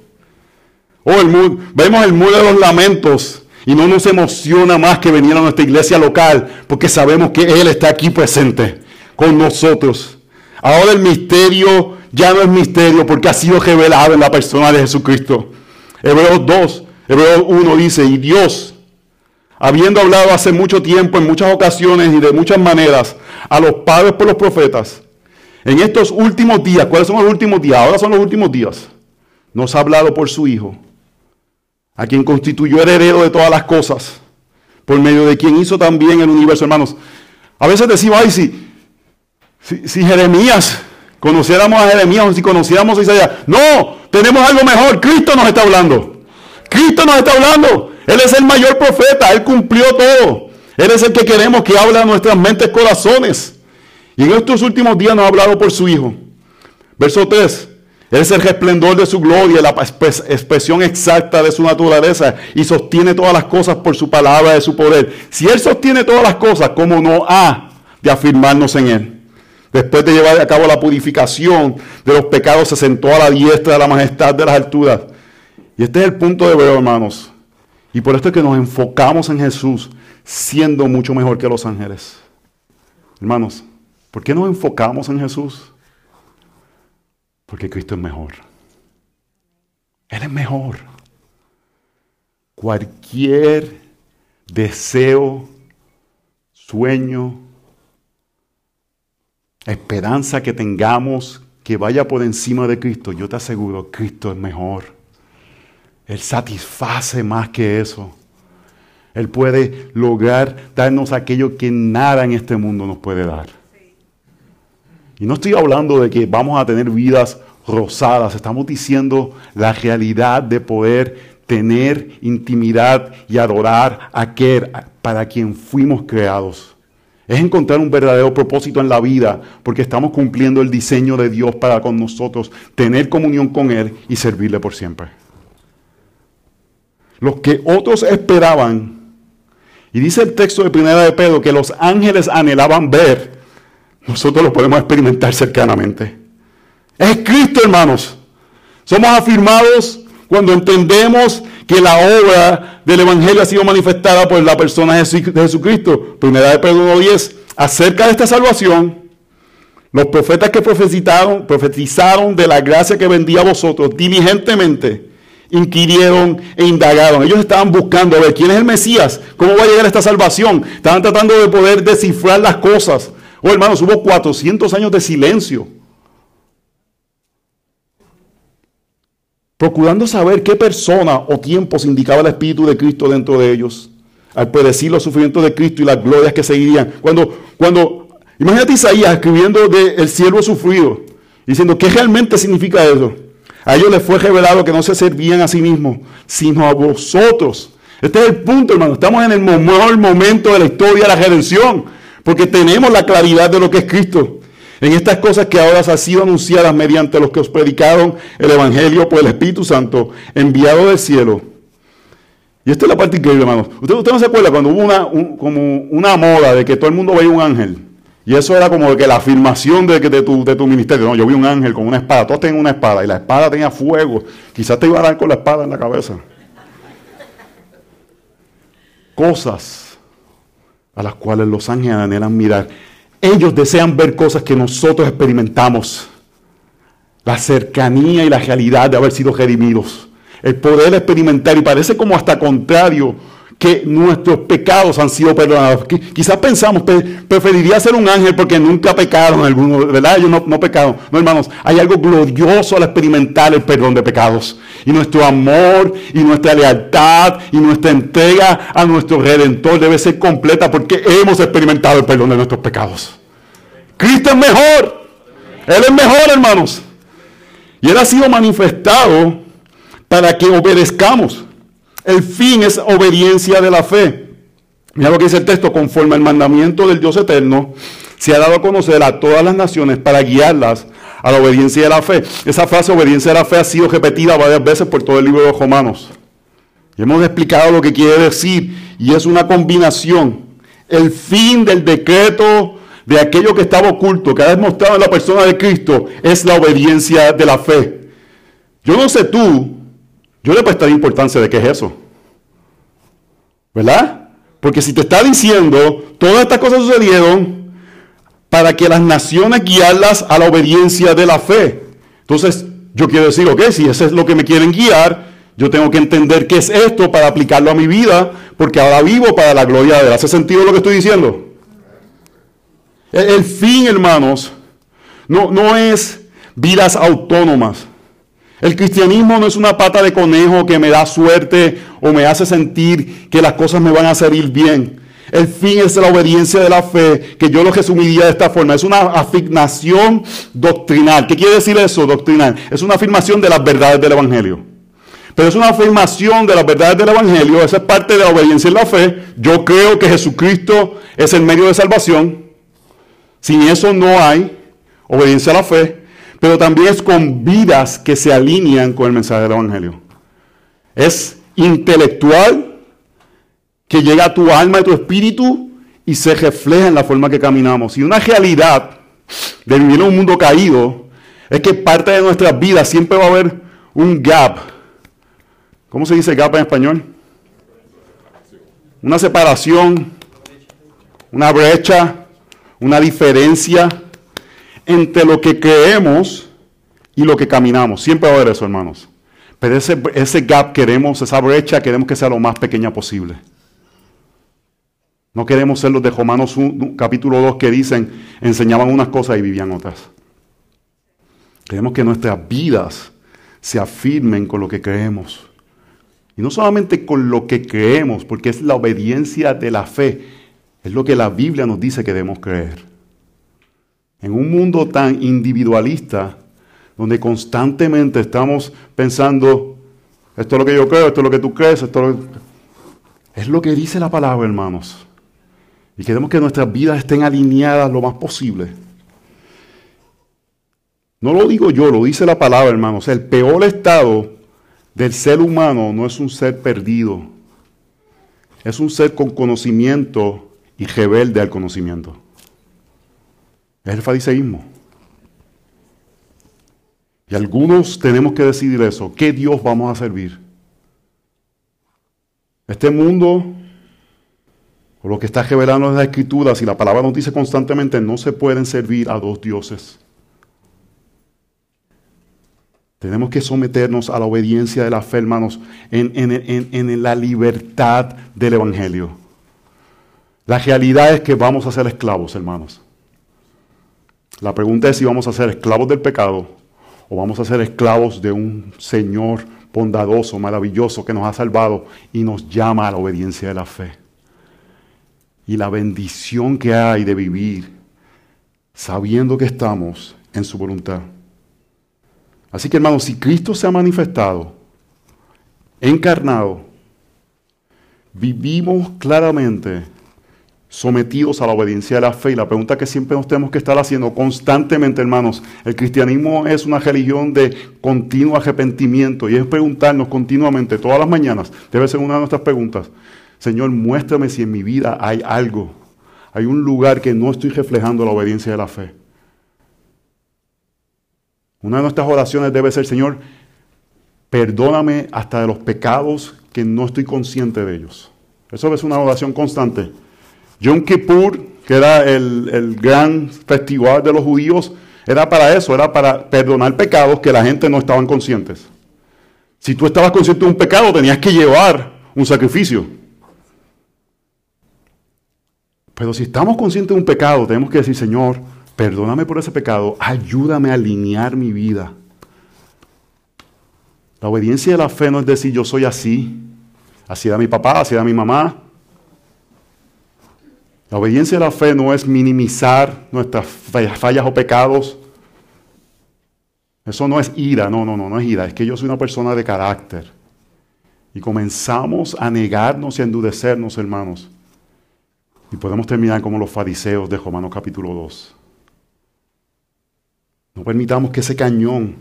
Oh, el vemos el muro de los lamentos y no nos emociona más que venir a nuestra iglesia local porque sabemos que Él está aquí presente con nosotros. Ahora el misterio ya no es misterio porque ha sido revelado en la persona de Jesucristo. Hebreos 2, Hebreos 1 dice, y Dios, habiendo hablado hace mucho tiempo, en muchas ocasiones y de muchas maneras, a los padres por los profetas, en estos últimos días, ¿cuáles son los últimos días? Ahora son los últimos días. Nos ha hablado por su Hijo, a quien constituyó heredero de todas las cosas, por medio de quien hizo también el universo, hermanos. A veces decimos, ay, sí, si, Jeremías, conociéramos a Jeremías o si conociéramos a Isaías, no, tenemos algo mejor. Cristo nos está hablando. Cristo nos está hablando. Él es el mayor profeta. Él cumplió todo. Él es el que queremos que hable a nuestras mentes, corazones. Y en estos últimos días nos ha hablado por su Hijo. Verso 3. Él es el resplendor de su gloria, la expresión exacta de su naturaleza y sostiene todas las cosas por su palabra de su poder. Si Él sostiene todas las cosas, ¿cómo no ha de afirmarnos en Él? Después de llevar a cabo la purificación de los pecados, se sentó a la diestra de la majestad de las alturas. Y este es el punto de ver, hermanos. Y por esto es que nos enfocamos en Jesús, siendo mucho mejor que los ángeles. Hermanos, ¿por qué nos enfocamos en Jesús? Porque Cristo es mejor. Él es mejor. Cualquier deseo, sueño, esperanza que tengamos que vaya por encima de Cristo, yo te aseguro, Cristo es mejor. Él satisface más que eso. Él puede lograr darnos aquello que nada en este mundo nos puede dar. Y no estoy hablando de que vamos a tener vidas rosadas, estamos diciendo la realidad de poder tener intimidad y adorar a aquel para quien fuimos creados. Es encontrar un verdadero propósito en la vida porque estamos cumpliendo el diseño de Dios para con nosotros, tener comunión con Él y servirle por siempre. Los que otros esperaban, y dice el texto de Primera de Pedro que los ángeles anhelaban ver, nosotros lo podemos experimentar cercanamente. Es Cristo, hermanos. Somos afirmados cuando entendemos que la obra del Evangelio ha sido manifestada por la persona de Jesucristo. Primera de Pedro 1.10. Acerca de esta salvación, los profetas que profetizaron, profetizaron de la gracia que vendía a vosotros diligentemente inquirieron e indagaron. Ellos estaban buscando a ver quién es el Mesías, cómo va a llegar esta salvación. Estaban tratando de poder descifrar las cosas. Oh, hermanos, hubo 400 años de silencio procurando saber qué persona o tiempos indicaba el Espíritu de Cristo dentro de ellos, al predecir los sufrimientos de Cristo y las glorias que seguirían. Cuando, cuando, imagínate Isaías escribiendo del el siervo sufrido, diciendo, ¿qué realmente significa eso? A ellos les fue revelado que no se servían a sí mismos, sino a vosotros. Este es el punto, hermano. Estamos en el mejor momento de la historia de la redención, porque tenemos la claridad de lo que es Cristo en estas cosas que ahora han sido anunciadas mediante los que os predicaron el Evangelio por el Espíritu Santo, enviado del cielo. Y esta es la parte increíble, hermanos. ¿Usted, usted no se acuerda cuando hubo una, como una moda de que todo el mundo veía un ángel? Y eso era como que la afirmación de, que de, tu, de tu ministerio. No, yo vi un ángel con una espada. Todos tenían una espada. Y la espada tenía fuego. Quizás te iba a dar con la espada en la cabeza. Cosas a las cuales los ángeles anhelan mirar. Ellos desean ver cosas que nosotros experimentamos. La cercanía y la realidad de haber sido redimidos. El poder experimentar, y parece como hasta contrario, que nuestros pecados han sido perdonados. Quizás pensamos, preferiría ser un ángel porque nunca pecaron algunos, ¿verdad? Ellos no, no pecaron. No, hermanos, hay algo glorioso al experimentar el perdón de pecados. Y nuestro amor y nuestra lealtad y nuestra entrega a nuestro Redentor debe ser completa porque hemos experimentado el perdón de nuestros pecados. Cristo es mejor. Él es mejor, hermanos. Y Él ha sido manifestado para que obedezcamos. El fin es obediencia de la fe. Mira lo que dice el texto, conforme al mandamiento del Dios eterno, se ha dado a conocer a todas las naciones para guiarlas a la obediencia de la fe. Esa frase, obediencia de la fe, ha sido repetida varias veces por todo el libro de los Romanos. Y hemos explicado lo que quiere decir, y es una combinación. El fin del decreto de aquello que estaba oculto, que ha demostrado en la persona de Cristo, es la obediencia de la fe. Yo no sé tú, yo le prestaría importancia de qué es eso. ¿Verdad? Porque si te está diciendo, todas estas cosas sucedieron para que las naciones guiarlas a la obediencia de la fe. Entonces, yo quiero decir, ok, si eso es lo que me quieren guiar, yo tengo que entender qué es esto para aplicarlo a mi vida, porque ahora vivo para la gloria de Dios. ¿Hace sentido lo que estoy diciendo? El, fin, hermanos, no, no es vidas autónomas. El cristianismo no es una pata de conejo que me da suerte o me hace sentir que las cosas me van a salir bien. El fin es la obediencia de la fe, que yo lo resumiría de esta forma. Es una afirmación doctrinal. ¿Qué quiere decir eso, doctrinal? Es una afirmación de las verdades del Evangelio. Pero es una afirmación de las verdades del Evangelio. Esa es parte de la obediencia de la fe. Yo creo que Jesucristo es el medio de salvación. Sin eso no hay obediencia a la fe pero también es con vidas que se alinean con el mensaje del Evangelio. Es intelectual, que llega a tu alma y tu espíritu y se refleja en la forma que caminamos. Y una realidad de vivir en un mundo caído es que parte de nuestras vidas siempre va a haber un gap. ¿Cómo se dice gap en español? Una separación, una brecha, una diferencia entre lo que creemos y lo que caminamos. Siempre va a haber eso, hermanos. Pero ese, ese gap queremos, esa brecha, queremos que sea lo más pequeña posible. No queremos ser los de Romanos capítulo 2 que dicen, enseñaban unas cosas y vivían otras. Queremos que nuestras vidas se afirmen con lo que creemos. Y no solamente con lo que creemos, porque es la obediencia de la fe. Es lo que la Biblia nos dice que debemos creer. En un mundo tan individualista, donde constantemente estamos pensando, esto es lo que yo creo, esto es lo que tú crees, esto es lo, es lo que dice la palabra, hermanos. Y queremos que nuestras vidas estén alineadas lo más posible. No lo digo yo, lo dice la palabra, hermanos. El peor estado del ser humano no es un ser perdido. Es un ser con conocimiento y rebelde al conocimiento. Es el fariseísmo. Y algunos tenemos que decidir eso. ¿Qué Dios vamos a servir? Este mundo, o lo que está revelando en las escrituras y la palabra nos dice constantemente, no se pueden servir a dos dioses. Tenemos que someternos a la obediencia de la fe, hermanos, en, en, la libertad del Evangelio. La realidad es que vamos a ser esclavos, hermanos. La pregunta es si vamos a ser esclavos del pecado o vamos a ser esclavos de un Señor bondadoso, maravilloso, que nos ha salvado y nos llama a la obediencia de la fe. Y la bendición que hay de vivir sabiendo que estamos en su voluntad. Así que hermanos, si Cristo se ha manifestado, encarnado, vivimos claramente sometidos a la obediencia de la fe. Y la pregunta que siempre nos tenemos que estar haciendo constantemente, hermanos, el cristianismo es una religión de continuo arrepentimiento y es preguntarnos continuamente, todas las mañanas, debe ser una de nuestras preguntas, Señor, muéstrame si en mi vida hay algo, hay un lugar que no estoy reflejando la obediencia de la fe. Una de nuestras oraciones debe ser, Señor, perdóname hasta de los pecados que no estoy consciente de ellos. Eso es una oración constante. Yom Kippur, que era el, gran festival de los judíos, era para eso, era para perdonar pecados que la gente no estaban conscientes. Si tú estabas consciente de un pecado, tenías que llevar un sacrificio. Pero si estamos conscientes de un pecado, tenemos que decir, Señor, perdóname por ese pecado, ayúdame a alinear mi vida. La obediencia de la fe no es decir yo soy así, así era mi papá, así era mi mamá. La obediencia de la fe no es minimizar nuestras fallas o pecados. Eso no es ira, no, no, no, no es ira, es que yo soy una persona de carácter. Y comenzamos a negarnos y a endurecernos, hermanos. Y podemos terminar como los fariseos de Romanos capítulo 2. No permitamos que ese cañón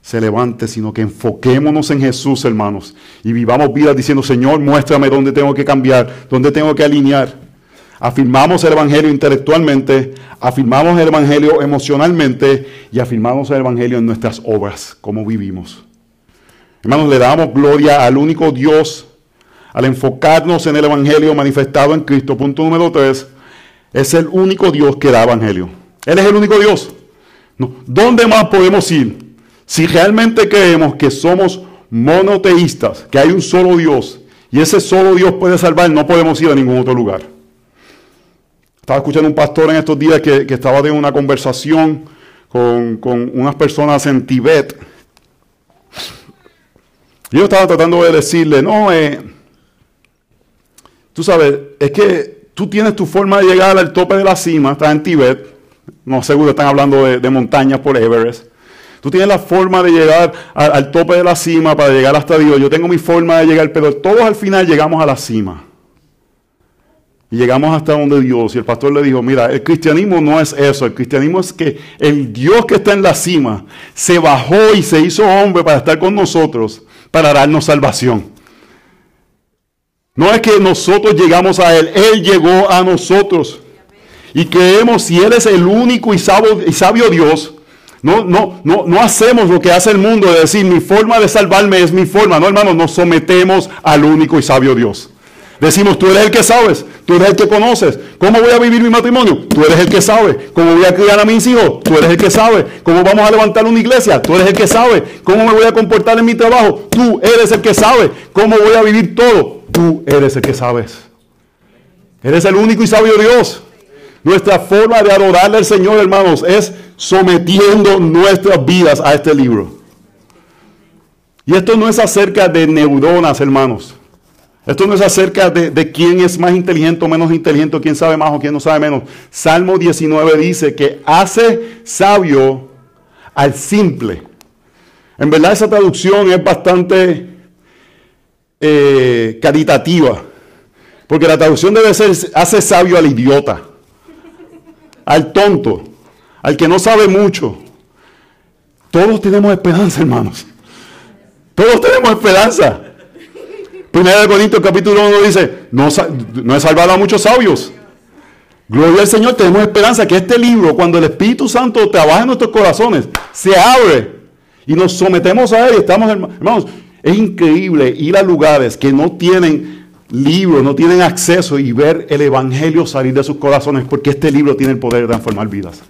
se levante, sino que enfoquémonos en Jesús, hermanos, y vivamos vidas diciendo, Señor, muéstrame dónde tengo que cambiar, dónde tengo que alinear. Afirmamos el Evangelio intelectualmente, afirmamos el Evangelio emocionalmente y afirmamos el Evangelio en nuestras obras, como vivimos. Hermanos, le damos gloria al único Dios al enfocarnos en el Evangelio manifestado en Cristo. Punto número tres, es el único Dios que da Evangelio. Él es el único Dios. ¿Dónde más podemos ir? Si realmente creemos que somos monoteístas, que hay un solo Dios, y ese solo Dios puede salvar, no podemos ir a ningún otro lugar. Estaba escuchando un pastor en estos días que, estaba teniendo una conversación con, unas personas en Tibet. Yo estaba tratando de decirle, no, eh, tú sabes, es que tú tienes tu forma de llegar al tope de la cima, estás en Tibet, no seguro están hablando de, montañas por Everest. Tú tienes la forma de llegar al tope de la cima para llegar hasta Dios. Yo tengo mi forma de llegar, pero todos al final llegamos a la cima. Y llegamos hasta donde Dios. Y el pastor le dijo, mira, el cristianismo no es eso. El cristianismo es que el Dios que está en la cima se bajó y se hizo hombre para estar con nosotros, para darnos salvación. No es que nosotros llegamos a Él, Él llegó a nosotros. Y creemos si Él es el único y sabio, Dios, no, no, no, no hacemos lo que hace el mundo de decir mi forma de salvarme es mi forma. No, hermanos, nos sometemos al único y sabio Dios. Decimos, tú eres el que sabes, tú eres el que conoces. ¿Cómo voy a vivir mi matrimonio? Tú eres el que sabe. ¿Cómo voy a criar a mis hijos? Tú eres el que sabe. ¿Cómo vamos a levantar una iglesia? Tú eres el que sabe. ¿Cómo me voy a comportar en mi trabajo? Tú eres el que sabe. ¿Cómo voy a vivir todo? Tú eres el que sabes. Eres el único y sabio Dios. Nuestra forma de adorarle al Señor, hermanos, es sometiendo nuestras vidas a este libro. Y esto no es acerca de neuronas, hermanos. Esto no es acerca de, quién es más inteligente o menos inteligente, quién sabe más o quién no sabe menos. Salmo 19 dice que hace sabio al simple. En verdad esa traducción es bastante eh, caritativa. Porque la traducción debe ser hace sabio al idiota, al tonto, al que no sabe mucho. Todos tenemos esperanza, hermanos. Todos tenemos esperanza. Primera de Corintios capítulo 1 dice, no, no he salvado a muchos sabios. Gloria al Señor, tenemos esperanza que este libro, cuando el Espíritu Santo trabaja en nuestros corazones, se abre y nos sometemos a él. Estamos, hermanos, es increíble ir a lugares que no tienen libros, no tienen acceso y ver el Evangelio salir de sus corazones, porque este libro tiene el poder de transformar vidas.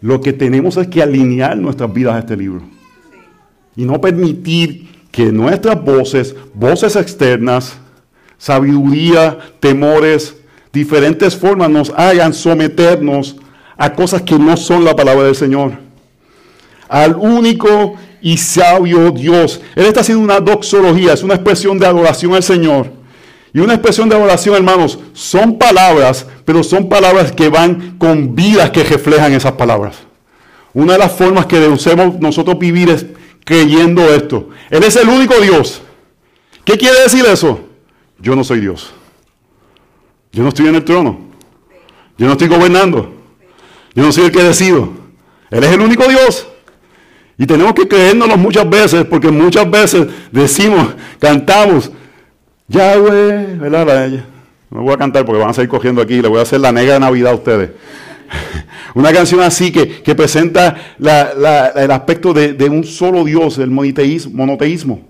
Lo que tenemos es que alinear nuestras vidas a este libro. Y no permitir que nuestras voces, voces externas, sabiduría, temores, diferentes formas nos hagan someternos a cosas que no son la palabra del Señor. Al único y sabio Dios. Él está haciendo una doxología, es una expresión de adoración al Señor. Y una expresión de adoración, hermanos, son palabras, pero son palabras que van con vidas que reflejan esas palabras. Una de las formas que debemos nosotros vivir es creyendo esto. Él es el único Dios. ¿Qué quiere decir eso? Yo no soy Dios. Yo no estoy en el trono. Yo no estoy gobernando. Yo no soy el que decido. Él es el único Dios. Y tenemos que creérnoslo muchas veces, porque muchas veces decimos, cantamos, Yahweh, ¿verdad? No voy a cantar porque van a seguir cogiendo aquí, le voy a hacer la negra Navidad a ustedes. Una canción así que, que presenta el aspecto de, un solo Dios, el monoteísmo.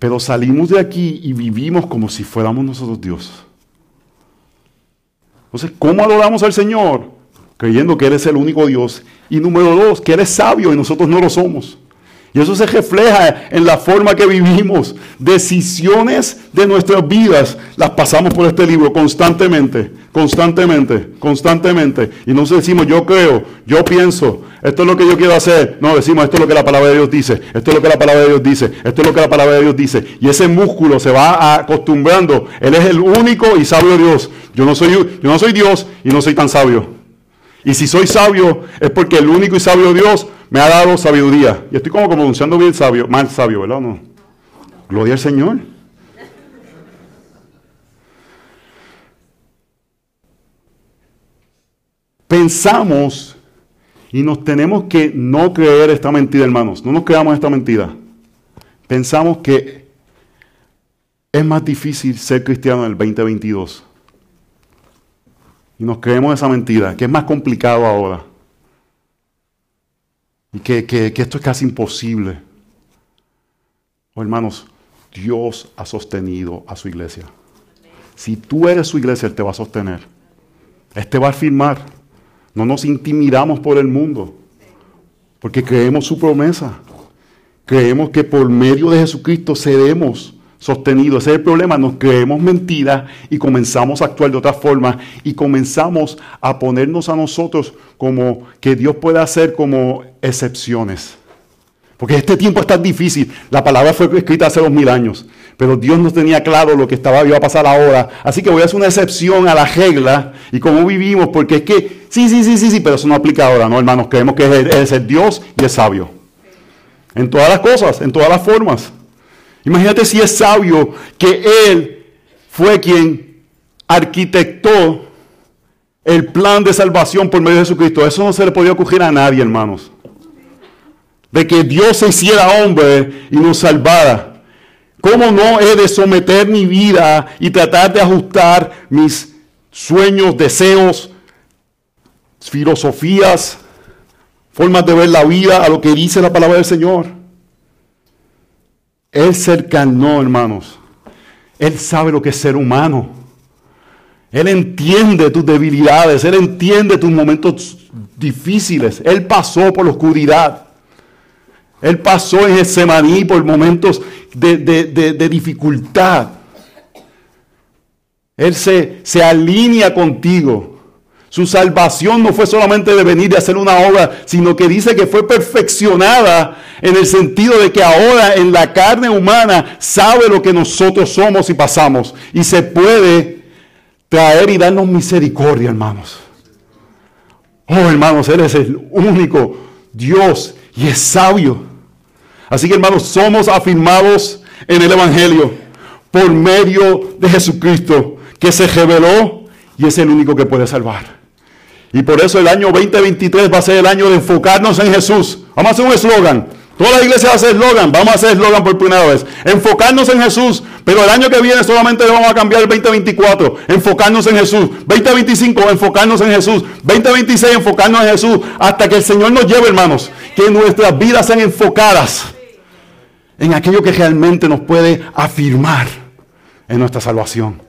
Pero salimos de aquí y vivimos como si fuéramos nosotros Dios. Entonces, ¿cómo adoramos al Señor? creyendo que Él es el único Dios. Y número dos, que Él es sabio y nosotros no lo somos. Y eso se refleja en la forma que vivimos. Decisiones de nuestras vidas las pasamos por este libro constantemente, constantemente, constantemente. Y no decimos yo creo, yo pienso, esto es lo que yo quiero hacer. No, decimos esto es lo que la palabra de Dios dice, esto es lo que la palabra de Dios dice, esto es lo que la palabra de Dios dice. Y ese músculo se va acostumbrando. Él es el único y sabio Dios. Yo no soy, yo no soy Dios y no soy tan sabio. Y si soy sabio es porque el único y sabio Dios me ha dado sabiduría. Y estoy como pronunciando bien sabio, mal sabio, ¿verdad? No. Gloria al Señor. Pensamos y nos tenemos que no creer esta mentira, hermanos. No nos creamos esta mentira. Pensamos que es más difícil ser cristiano en el 2022. Y nos creemos esa mentira, que es más complicado ahora y que, esto es casi imposible. Oh, hermanos, Dios ha sostenido a su iglesia. Si tú eres su iglesia, Él te va a sostener. Él te va a firmar. No nos intimidamos por el mundo, porque creemos su promesa. Creemos que por medio de Jesucristo seremos sostenido. Ese es el problema. Nos creemos mentiras y comenzamos a actuar de otra forma y comenzamos a ponernos a nosotros como que Dios puede hacer como excepciones. Porque este tiempo es tan difícil. La palabra fue escrita hace dos mil años. Pero Dios no tenía claro lo que estaba iba a pasar ahora. Así que voy a hacer una excepción a la regla y cómo vivimos. Porque es que, sí, sí, sí, sí, sí, pero eso no aplica ahora, ¿no, hermanos? Creemos que es, es el Dios y es sabio. En todas las cosas, en todas las formas. Imagínate si es sabio que Él fue quien arquitectó el plan de salvación por medio de Jesucristo. Eso no se le podía ocurrir a nadie, hermanos. De que Dios se hiciera hombre y nos salvara. ¿Cómo no he de someter mi vida y tratar de ajustar mis sueños, deseos, filosofías, formas de ver la vida a lo que dice la palabra del Señor? Él cercano, hermanos. Él sabe lo que es ser humano. Él entiende tus debilidades, Él entiende tus momentos difíciles. Él pasó por la oscuridad. Él pasó en ese maní por momentos de, de, dificultad. Él se, se alinea contigo. Su salvación no fue solamente de venir y hacer una obra, sino que dice que fue perfeccionada en el sentido de que ahora en la carne humana sabe lo que nosotros somos y pasamos. Y se puede traer y darnos misericordia, hermanos. Oh, hermanos, Él es el único Dios y es sabio. Así que, hermanos, somos afirmados en el Evangelio por medio de Jesucristo, que se reveló y es el único que puede salvar. Y por eso el año 2023 va a ser el año de enfocarnos en Jesús. Vamos a hacer un eslogan. Toda la iglesia va a hacer eslogan. Vamos a hacer eslogan por primera vez. Enfocarnos en Jesús. Pero el año que viene solamente vamos a cambiar el 2024. Enfocarnos en Jesús. 2025, enfocarnos en Jesús. 2026, enfocarnos en Jesús. Hasta que el Señor nos lleve, hermanos. Que nuestras vidas sean enfocadas en aquello que realmente nos puede afirmar en nuestra salvación.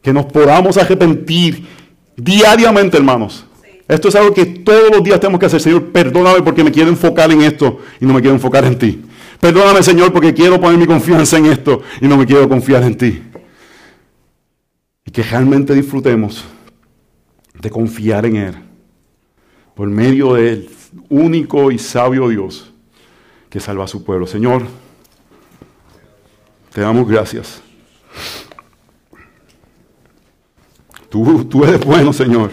Que nos podamos arrepentir Diariamente, hermanos. Esto es algo que todos los días tenemos que hacer. Señor, perdóname porque me quiero enfocar en esto y no me quiero enfocar en ti. Perdóname, Señor, porque quiero poner mi confianza en esto y no me quiero confiar en ti. Y que realmente disfrutemos de confiar en Él por medio del único y sabio Dios que salva a su pueblo. Señor, te damos gracias. Tú, eres bueno, Señor.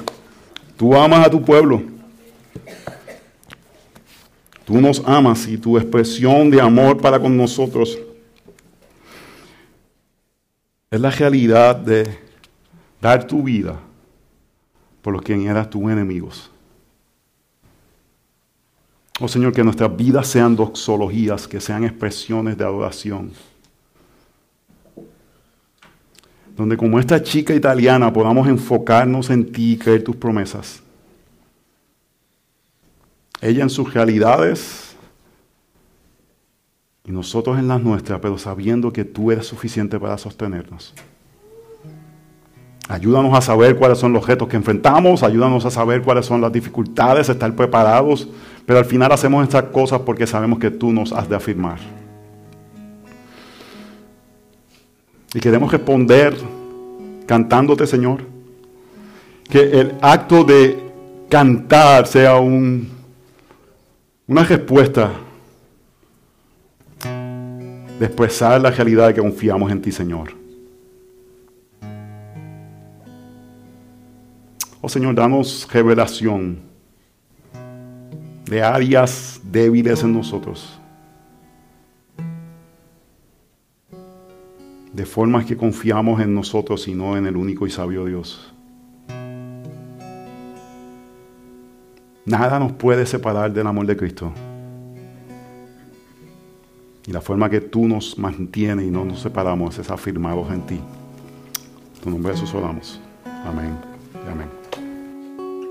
Tú amas a tu pueblo. Tú nos amas y tu expresión de amor para con nosotros es la realidad de dar tu vida por los que eran tus enemigos. Oh Señor, que nuestras vidas sean doxologías, que sean expresiones de adoración donde como esta chica italiana podamos enfocarnos en ti y creer tus promesas. Ella en sus realidades y nosotros en las nuestras, pero sabiendo que tú eres suficiente para sostenernos. Ayúdanos a saber cuáles son los retos que enfrentamos, ayúdanos a saber cuáles son las dificultades, estar preparados Pero al final hacemos estas cosas porque sabemos que tú nos has de afirmar. Y queremos responder cantándote, Señor. Que el acto de cantar sea un, una respuesta de expresar la realidad de que confiamos en ti, Señor. Oh Señor, danos revelación de áreas débiles en nosotros. De formas que confiamos en nosotros y no en el único y sabio Dios. Nada nos puede separar del amor de Cristo. Y la forma que tú nos mantienes y no nos separamos es afirmados en ti. En tu nombre Jesús oramos. Amén. Amén.